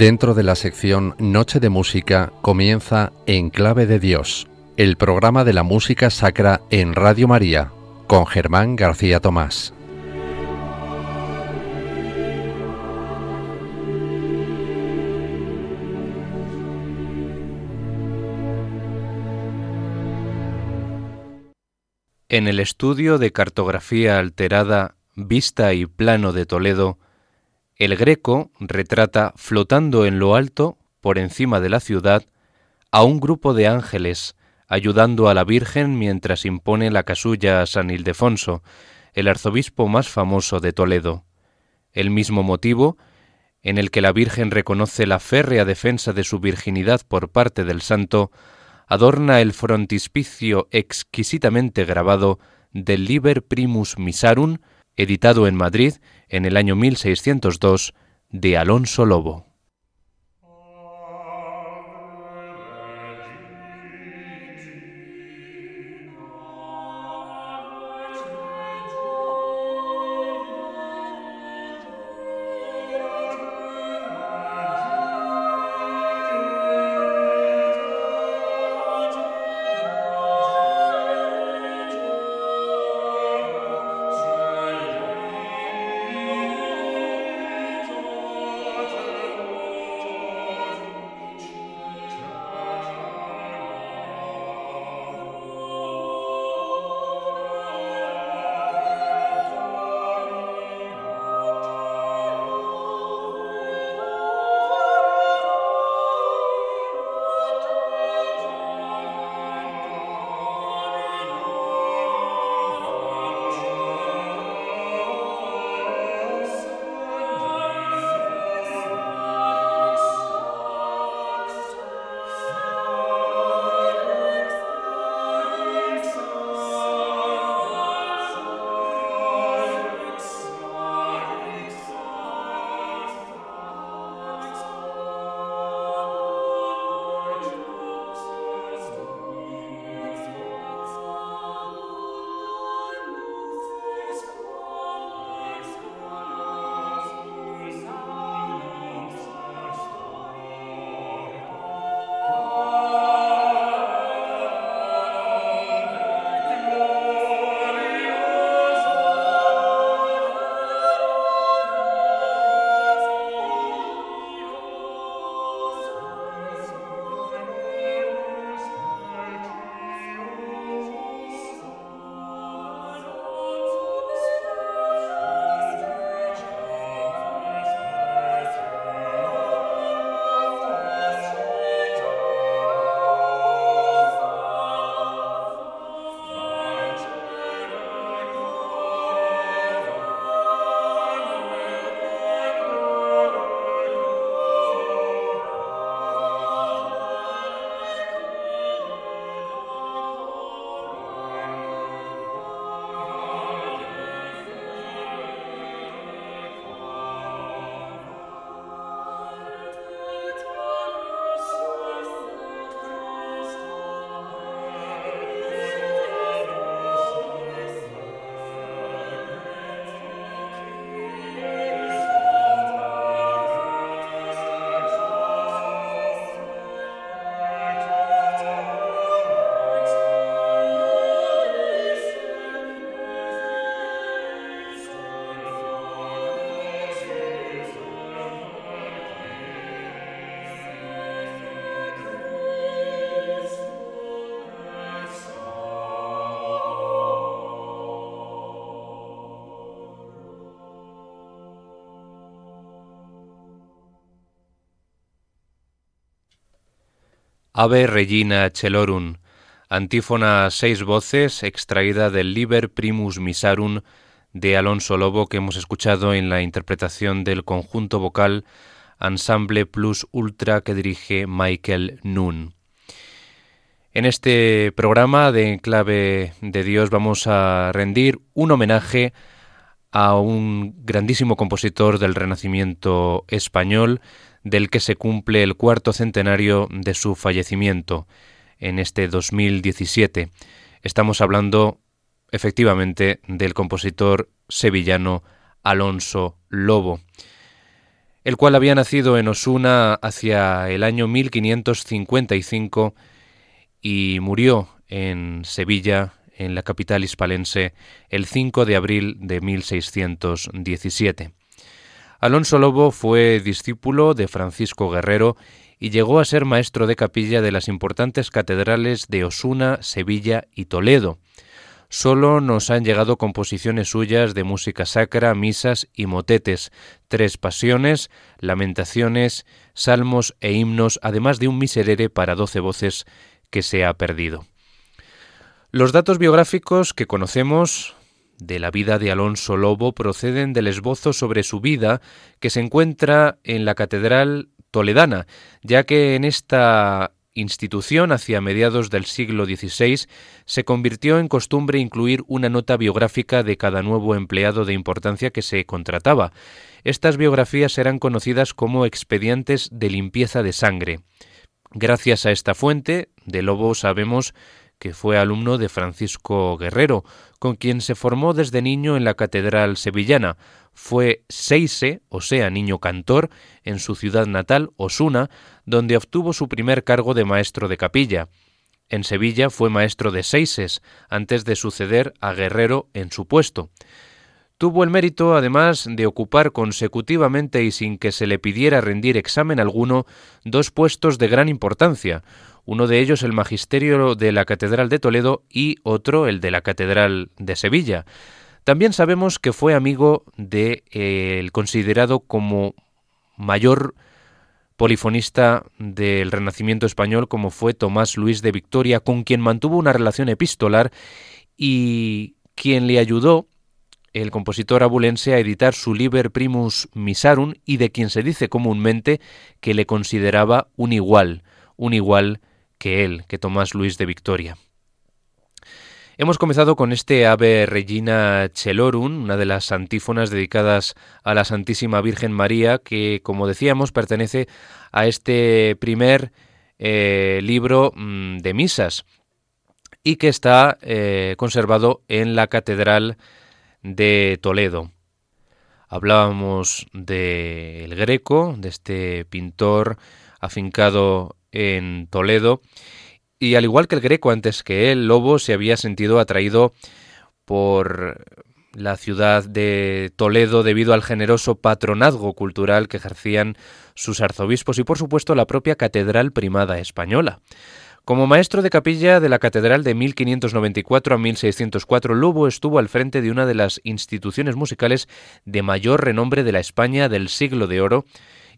Dentro de la sección Noche de Música comienza En Clave de Dios, el programa de la música sacra en Radio María, con Germán García Tomás. En el estudio de cartografía alterada, vista y plano de Toledo, el Greco retrata flotando en lo alto, por encima de la ciudad, a un grupo de ángeles ayudando a la Virgen mientras impone la casulla a San Ildefonso, el arzobispo más famoso de Toledo. El mismo motivo, en el que la Virgen reconoce la férrea defensa de su virginidad por parte del santo, adorna el frontispicio exquisitamente grabado del Liber Primus Misarum, editado en Madrid en el año 1602 de Alonso Lobo. Ave Regina Celorum, antífona a seis voces extraída del Liber Primus Misarum de Alonso Lobo que hemos escuchado en la interpretación del conjunto vocal Ensemble Plus Ultra que dirige Michael Nun. En este programa de Clave de Dios vamos a rendir un homenaje a un grandísimo compositor del Renacimiento español, del que se cumple el cuarto centenario de su fallecimiento en este 2017. Estamos hablando efectivamente del compositor sevillano Alonso Lobo. el cual había nacido en Osuna hacia el año 1555 y murió en Sevilla, en la capital hispalense, el 5 de abril de 1617. Alonso Lobo fue discípulo de Francisco Guerrero y llegó a ser maestro de capilla de las importantes catedrales de Osuna, Sevilla y Toledo. Solo nos han llegado composiciones suyas de música sacra, misas y motetes, tres pasiones, lamentaciones, salmos e himnos, además de un miserere para doce voces que se ha perdido. Los datos biográficos que conocemos de la vida de Alonso Lobo proceden del esbozo sobre su vida que se encuentra en la Catedral Toledana, ya que en esta institución hacia mediados del siglo XVI se convirtió en costumbre incluir una nota biográfica de cada nuevo empleado de importancia que se contrataba. Estas biografías eran conocidas como expedientes de limpieza de sangre. Gracias a esta fuente, de Lobo sabemos que fue alumno de Francisco Guerrero, con quien se formó desde niño en la Catedral Sevillana. Fue seise, o sea, niño cantor, en su ciudad natal, Osuna, donde obtuvo su primer cargo de maestro de capilla. En Sevilla fue maestro de seises, antes de suceder a Guerrero en su puesto. Tuvo el mérito, además, de ocupar consecutivamente y sin que se le pidiera rendir examen alguno, dos puestos de gran importancia, uno de ellos el magisterio de la Catedral de Toledo y otro el de la Catedral de Sevilla. También sabemos que fue amigo de eh, considerado como mayor polifonista del Renacimiento español como fue Tomás Luis de Victoria, con quien mantuvo una relación epistolar y quien le ayudó el compositor abulense a editar su Liber Primus Misarum y de quien se dice comúnmente que le consideraba un igual, un igual que él, que Tomás Luis de Victoria. Hemos comenzado con este Ave Regina Celorum, una de las antífonas dedicadas a la Santísima Virgen María, que, como decíamos, pertenece a este primer eh, libro mm, de misas y que está eh, conservado en la Catedral de Toledo. Hablábamos del Greco, de este pintor afincado en Toledo, y al igual que el Greco antes que él, Lobo se había sentido atraído por la ciudad de Toledo debido al generoso patronazgo cultural que ejercían sus arzobispos y por supuesto la propia catedral primada española. Como maestro de capilla de la catedral de 1594 a 1604, Lobo estuvo al frente de una de las instituciones musicales de mayor renombre de la España del siglo de oro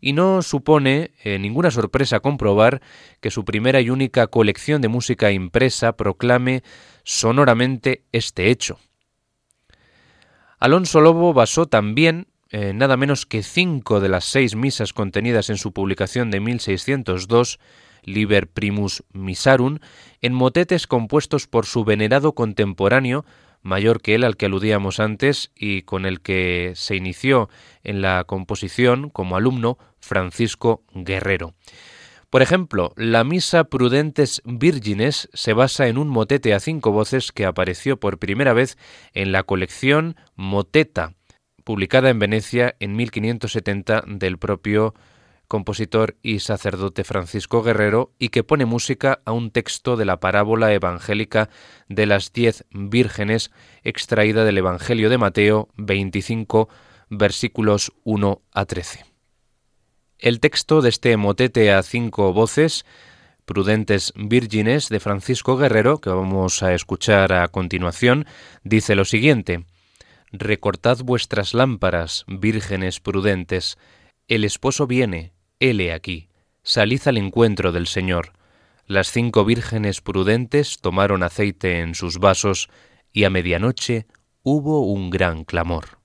y no supone eh, ninguna sorpresa comprobar que su primera y única colección de música impresa proclame sonoramente este hecho. Alonso Lobo basó también eh, nada menos que cinco de las seis misas contenidas en su publicación de 1602, Liber Primus Misarum, en motetes compuestos por su venerado contemporáneo, mayor que él al que aludíamos antes y con el que se inició en la composición como alumno Francisco Guerrero. Por ejemplo, la Misa Prudentes Vírgenes se basa en un motete a cinco voces que apareció por primera vez en la colección Moteta, publicada en Venecia en 1570 del propio compositor y sacerdote Francisco Guerrero y que pone música a un texto de la parábola evangélica de las diez vírgenes extraída del Evangelio de Mateo 25 versículos 1 a 13. El texto de este motete a cinco voces, Prudentes Vírgenes, de Francisco Guerrero, que vamos a escuchar a continuación, dice lo siguiente Recortad vuestras lámparas, vírgenes prudentes, el esposo viene, hele aquí, salid al encuentro del Señor. Las cinco vírgenes prudentes tomaron aceite en sus vasos, y a medianoche hubo un gran clamor.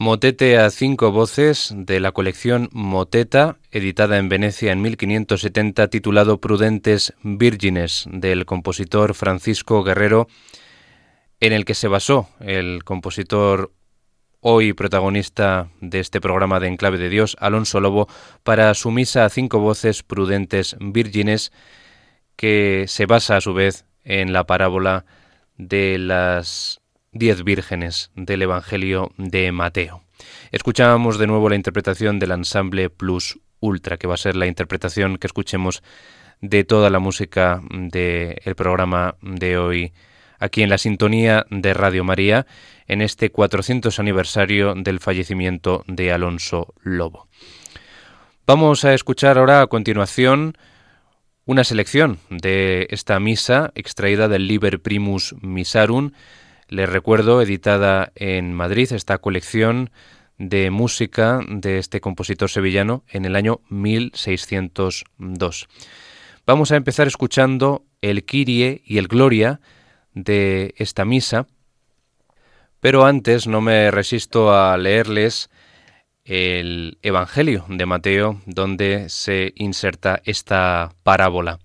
Motete a cinco voces de la colección Moteta, editada en Venecia en 1570, titulado Prudentes Vírgenes, del compositor Francisco Guerrero, en el que se basó el compositor hoy protagonista de este programa de Enclave de Dios, Alonso Lobo, para su misa a cinco voces Prudentes Vírgenes, que se basa a su vez en la parábola de las diez vírgenes del Evangelio de Mateo. Escuchábamos de nuevo la interpretación del ensamble Plus Ultra, que va a ser la interpretación que escuchemos de toda la música del programa de hoy aquí en la sintonía de Radio María en este 400 aniversario del fallecimiento de Alonso Lobo. Vamos a escuchar ahora a continuación una selección de esta misa extraída del Liber Primus Misarum les recuerdo, editada en Madrid, esta colección de música de este compositor sevillano en el año 1602. Vamos a empezar escuchando el Kyrie y el Gloria de esta misa, pero antes no me resisto a leerles el Evangelio de Mateo, donde se inserta esta parábola.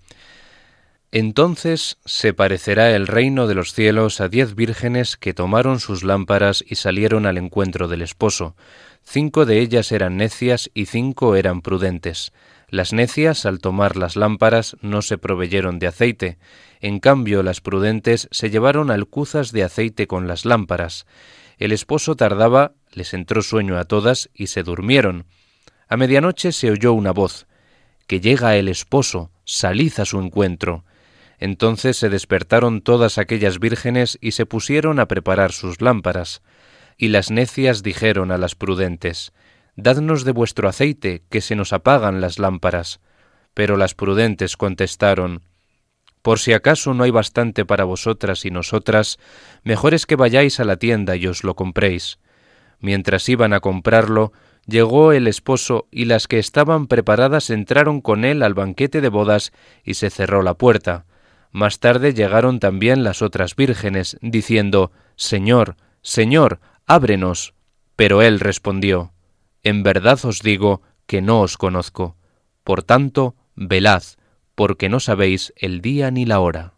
Entonces se parecerá el reino de los cielos a diez vírgenes que tomaron sus lámparas y salieron al encuentro del esposo. Cinco de ellas eran necias y cinco eran prudentes. Las necias, al tomar las lámparas, no se proveyeron de aceite. En cambio, las prudentes se llevaron alcuzas de aceite con las lámparas. El esposo tardaba, les entró sueño a todas y se durmieron. A medianoche se oyó una voz. Que llega el esposo, salid a su encuentro. Entonces se despertaron todas aquellas vírgenes y se pusieron a preparar sus lámparas. Y las necias dijeron a las prudentes, Dadnos de vuestro aceite, que se nos apagan las lámparas. Pero las prudentes contestaron, Por si acaso no hay bastante para vosotras y nosotras, mejor es que vayáis a la tienda y os lo compréis. Mientras iban a comprarlo, llegó el esposo y las que estaban preparadas entraron con él al banquete de bodas y se cerró la puerta. Más tarde llegaron también las otras vírgenes, diciendo, Señor, Señor, ábrenos. Pero él respondió, En verdad os digo que no os conozco. Por tanto, velad, porque no sabéis el día ni la hora.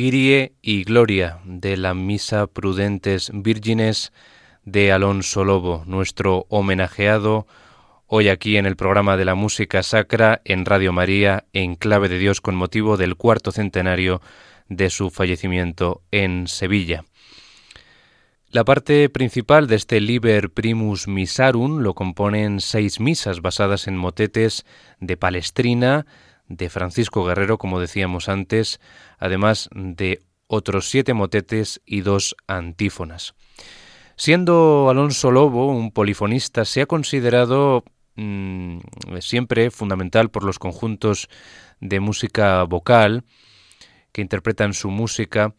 Kyrie y Gloria de la Misa Prudentes Vírgenes de Alonso Lobo, nuestro homenajeado hoy aquí en el programa de la música sacra en Radio María en clave de Dios con motivo del cuarto centenario de su fallecimiento en Sevilla. La parte principal de este Liber Primus Misarum lo componen seis misas basadas en motetes de Palestrina, de Francisco Guerrero, como decíamos antes, además de otros siete motetes y dos antífonas. Siendo Alonso Lobo un polifonista, se ha considerado mm, siempre fundamental por los conjuntos de música vocal que interpretan su música,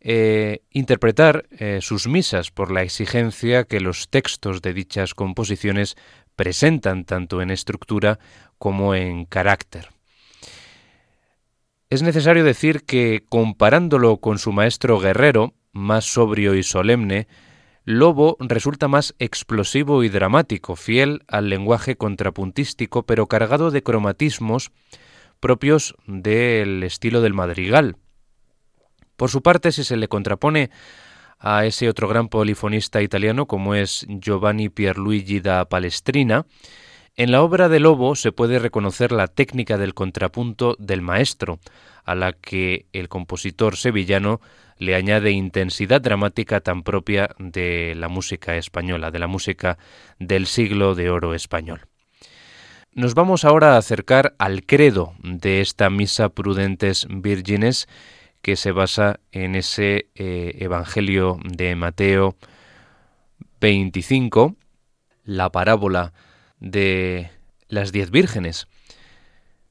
eh, interpretar eh, sus misas por la exigencia que los textos de dichas composiciones presentan tanto en estructura como en carácter. Es necesario decir que, comparándolo con su maestro guerrero, más sobrio y solemne, Lobo resulta más explosivo y dramático, fiel al lenguaje contrapuntístico, pero cargado de cromatismos propios del estilo del madrigal. Por su parte, si se le contrapone a ese otro gran polifonista italiano como es Giovanni Pierluigi da Palestrina, en la obra de Lobo se puede reconocer la técnica del contrapunto del maestro, a la que el compositor sevillano le añade intensidad dramática tan propia de la música española, de la música del siglo de oro español. Nos vamos ahora a acercar al credo de esta Misa Prudentes Vírgenes que se basa en ese eh, Evangelio de Mateo 25, la parábola de las diez vírgenes.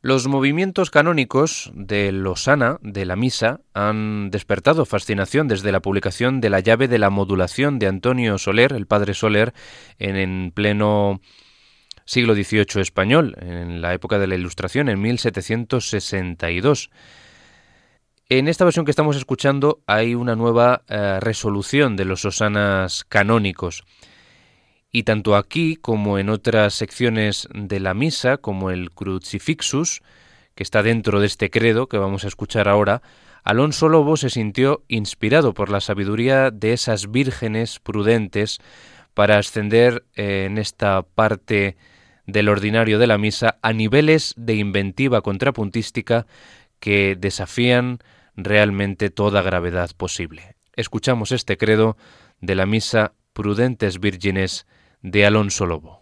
Los movimientos canónicos de Losana, de la misa, han despertado fascinación desde la publicación de la llave de la modulación de Antonio Soler, el padre Soler, en, en pleno siglo XVIII español, en la época de la Ilustración, en 1762. En esta versión que estamos escuchando hay una nueva eh, resolución de los osanas canónicos. Y tanto aquí como en otras secciones de la misa, como el Crucifixus, que está dentro de este credo que vamos a escuchar ahora, Alonso Lobo se sintió inspirado por la sabiduría de esas vírgenes prudentes para ascender eh, en esta parte del ordinario de la misa a niveles de inventiva contrapuntística que desafían realmente toda gravedad posible. Escuchamos este credo de la misa Prudentes Vírgenes de Alonso Lobo.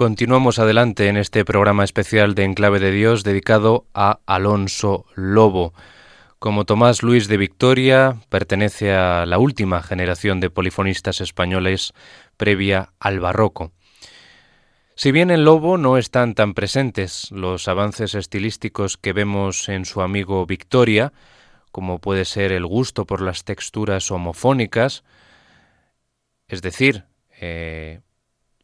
Continuamos adelante en este programa especial de Enclave de Dios dedicado a Alonso Lobo. Como Tomás Luis de Victoria, pertenece a la última generación de polifonistas españoles previa al barroco. Si bien en Lobo no están tan presentes los avances estilísticos que vemos en su amigo Victoria, como puede ser el gusto por las texturas homofónicas, es decir, eh,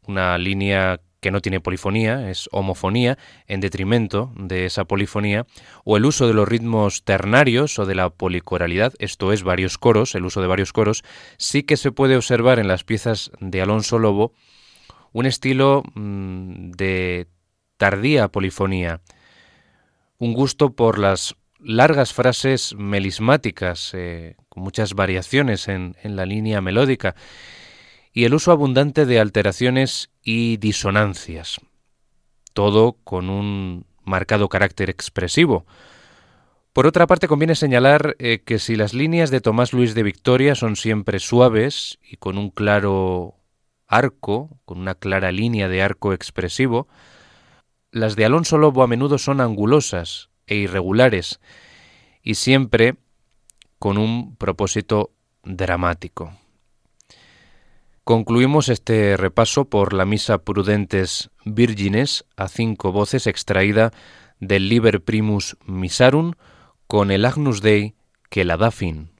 una línea que no tiene polifonía, es homofonía, en detrimento de esa polifonía, o el uso de los ritmos ternarios o de la policoralidad, esto es varios coros, el uso de varios coros, sí que se puede observar en las piezas de Alonso Lobo un estilo mm, de tardía polifonía, un gusto por las largas frases melismáticas, eh, con muchas variaciones en, en la línea melódica, y el uso abundante de alteraciones y disonancias. Todo con un marcado carácter expresivo. Por otra parte, conviene señalar eh, que si las líneas de Tomás Luis de Victoria son siempre suaves y con un claro arco, con una clara línea de arco expresivo, las de Alonso Lobo a menudo son angulosas e irregulares y siempre con un propósito dramático. Concluimos este repaso por la Misa Prudentes Virgines a cinco voces extraída del Liber Primus Misarum con el Agnus Dei que la da fin.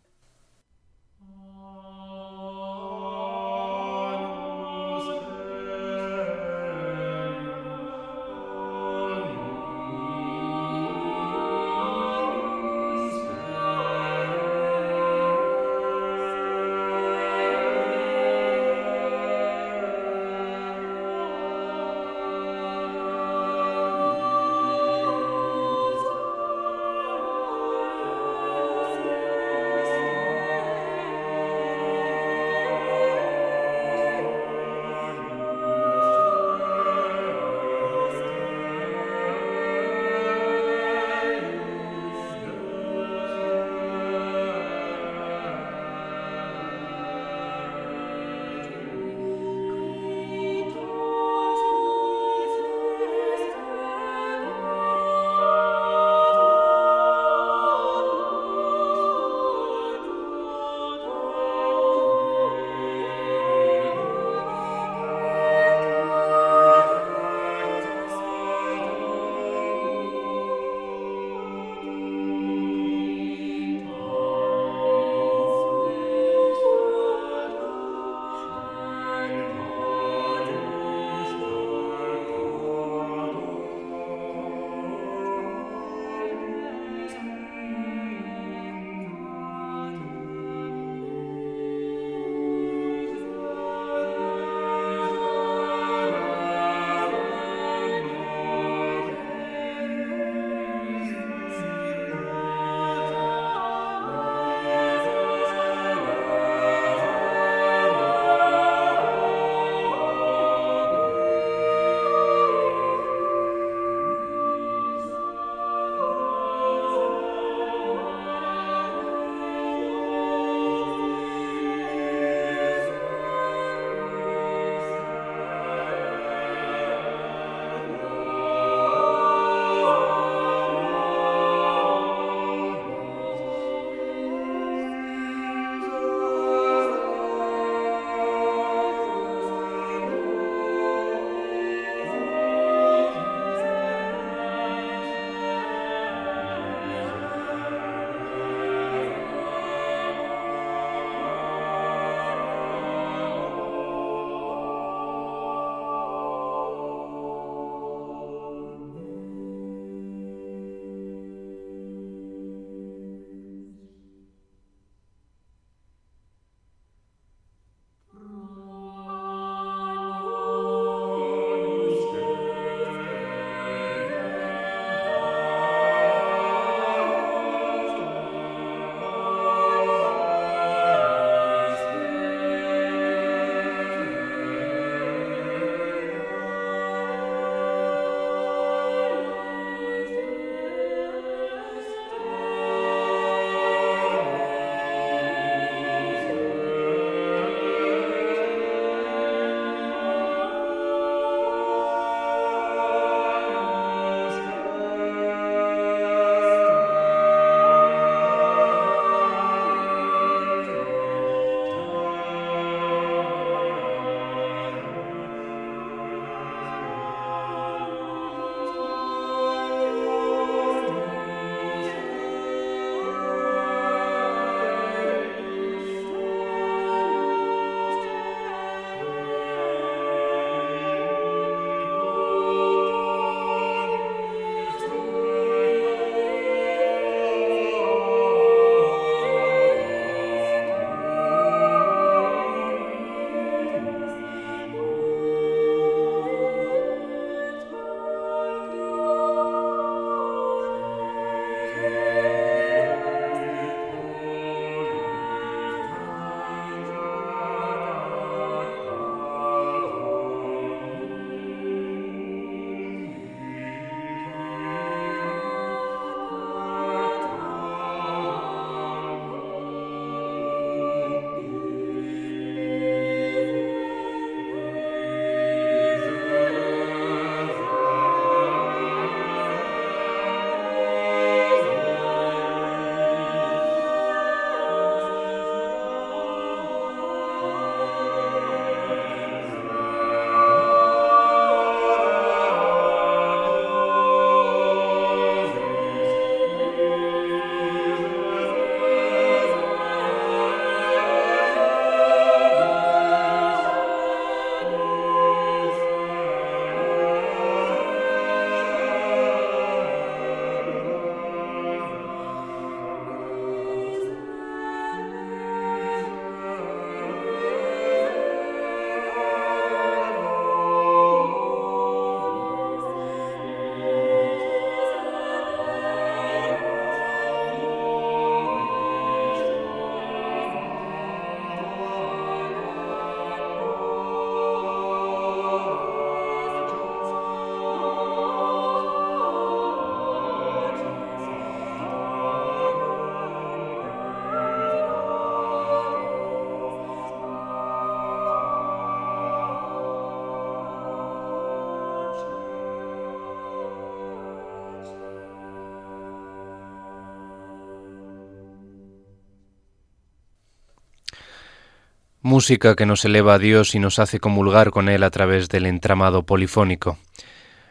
Música que nos eleva a Dios y nos hace comulgar con Él a través del entramado polifónico.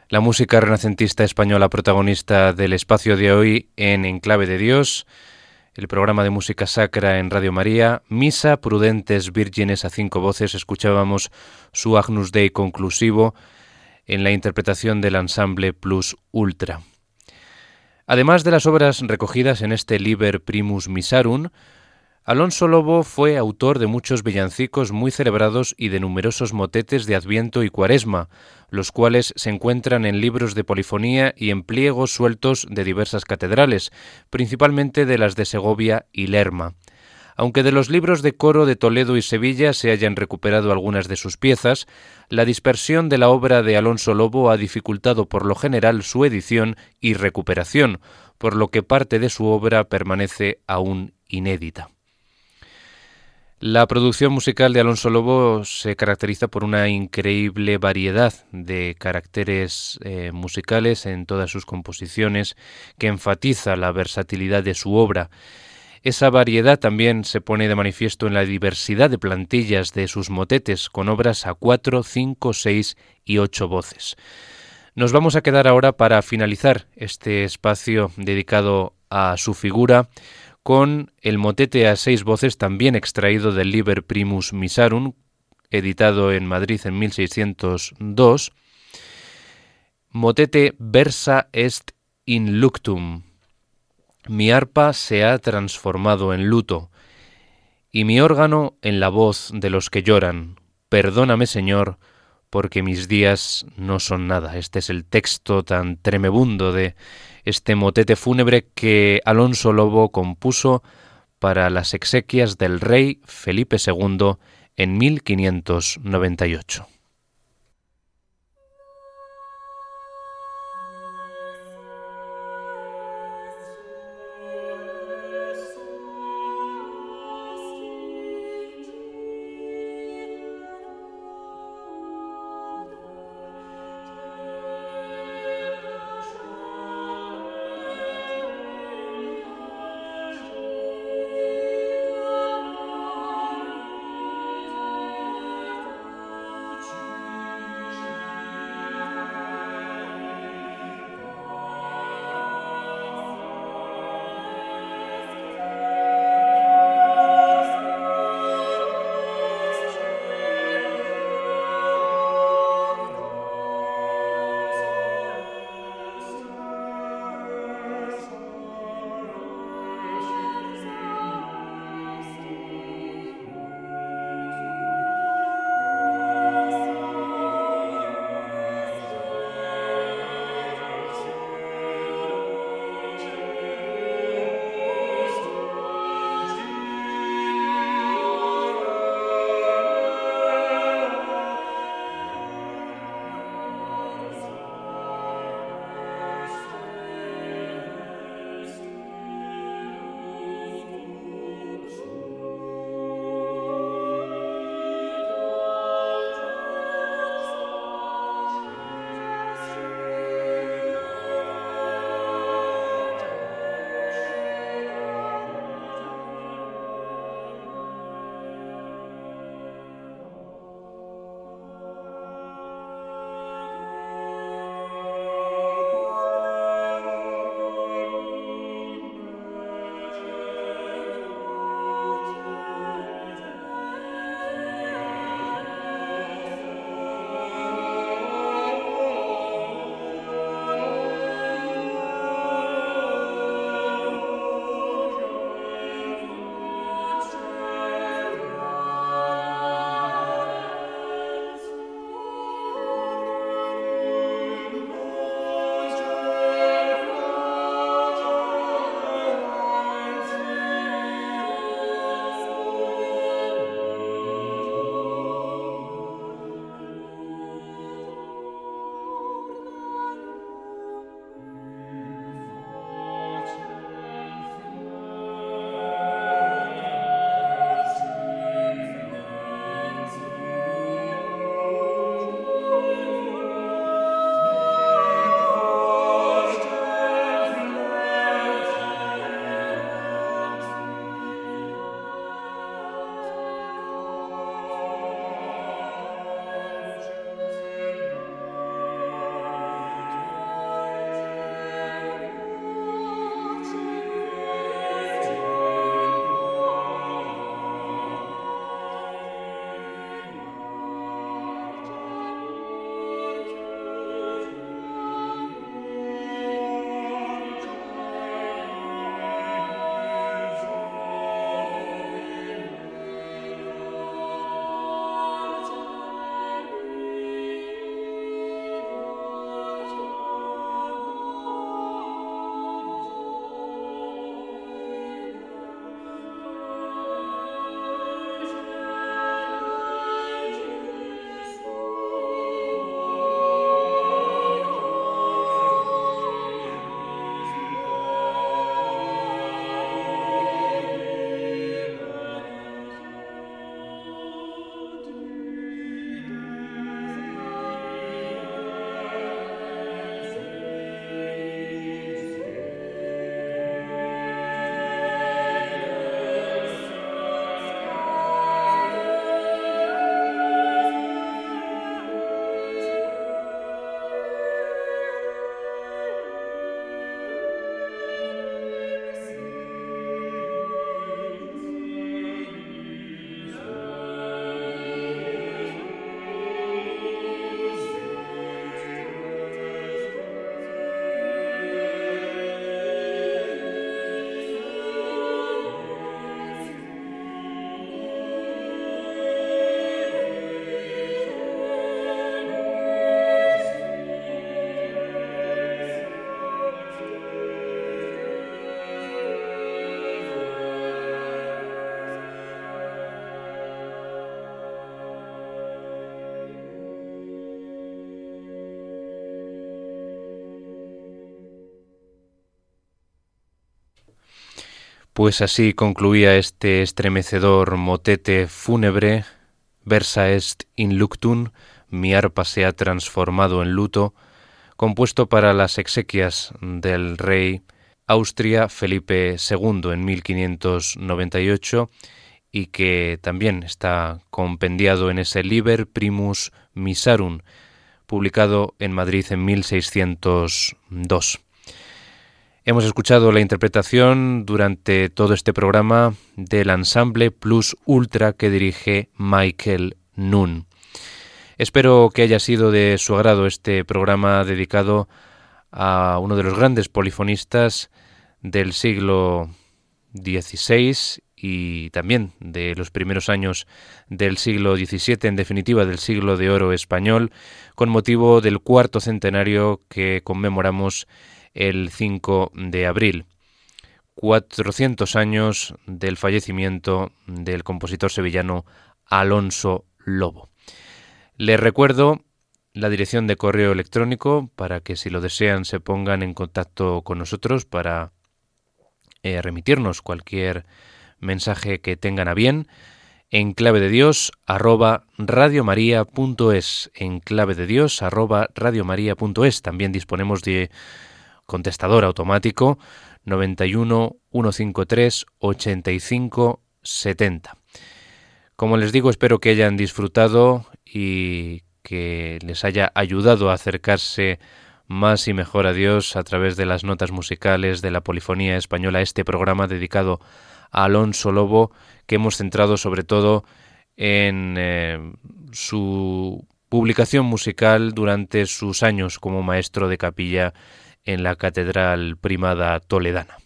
La música renacentista española protagonista del espacio de hoy en Enclave de Dios, el programa de música sacra en Radio María, Misa Prudentes Vírgenes a cinco voces, escuchábamos su Agnus Dei conclusivo en la interpretación del ensamble Plus Ultra. Además de las obras recogidas en este Liber Primus Misarum, Alonso Lobo fue autor de muchos villancicos muy celebrados y de numerosos motetes de Adviento y Cuaresma, los cuales se encuentran en libros de polifonía y en pliegos sueltos de diversas catedrales, principalmente de las de Segovia y Lerma. Aunque de los libros de coro de Toledo y Sevilla se hayan recuperado algunas de sus piezas, la dispersión de la obra de Alonso Lobo ha dificultado por lo general su edición y recuperación, por lo que parte de su obra permanece aún inédita. La producción musical de Alonso Lobo se caracteriza por una increíble variedad de caracteres eh, musicales en todas sus composiciones que enfatiza la versatilidad de su obra. Esa variedad también se pone de manifiesto en la diversidad de plantillas de sus motetes, con obras a cuatro, cinco, seis y ocho voces. Nos vamos a quedar ahora para finalizar este espacio dedicado a su figura con el motete a seis voces también extraído del Liber Primus Misarum, editado en Madrid en 1602, motete Versa est in luctum. Mi arpa se ha transformado en luto, y mi órgano en la voz de los que lloran. Perdóname, Señor, porque mis días no son nada. Este es el texto tan tremebundo de este motete fúnebre que Alonso Lobo compuso para las exequias del rey Felipe II en 1598. Pues así concluía este estremecedor motete fúnebre, versa est in luctum, mi arpa se ha transformado en luto, compuesto para las exequias del rey Austria Felipe II en 1598 y que también está compendiado en ese Liber Primus Misarum, publicado en Madrid en 1602. Hemos escuchado la interpretación durante todo este programa del ensamble Plus Ultra que dirige Michael Nun. Espero que haya sido de su agrado este programa dedicado a uno de los grandes polifonistas del siglo XVI y también de los primeros años del siglo XVII, en definitiva del siglo de oro español, con motivo del cuarto centenario que conmemoramos el 5 de abril. 400 años del fallecimiento del compositor sevillano Alonso Lobo. Les recuerdo la dirección de correo electrónico para que si lo desean se pongan en contacto con nosotros para eh, remitirnos cualquier mensaje que tengan a bien en clave de Dios arroba radiomaria.es en clave de Dios arroba también disponemos de contestador automático 91 153 85 70. Como les digo, espero que hayan disfrutado y que les haya ayudado a acercarse más y mejor a Dios a través de las notas musicales de la polifonía española, este programa dedicado a Alonso Lobo, que hemos centrado sobre todo en eh, su publicación musical durante sus años como maestro de capilla en la Catedral Primada Toledana.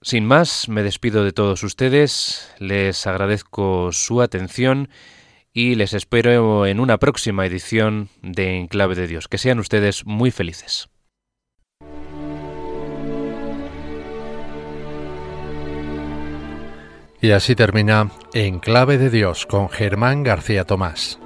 Sin más, me despido de todos ustedes, les agradezco su atención y les espero en una próxima edición de Enclave de Dios. Que sean ustedes muy felices. Y así termina Enclave de Dios con Germán García Tomás.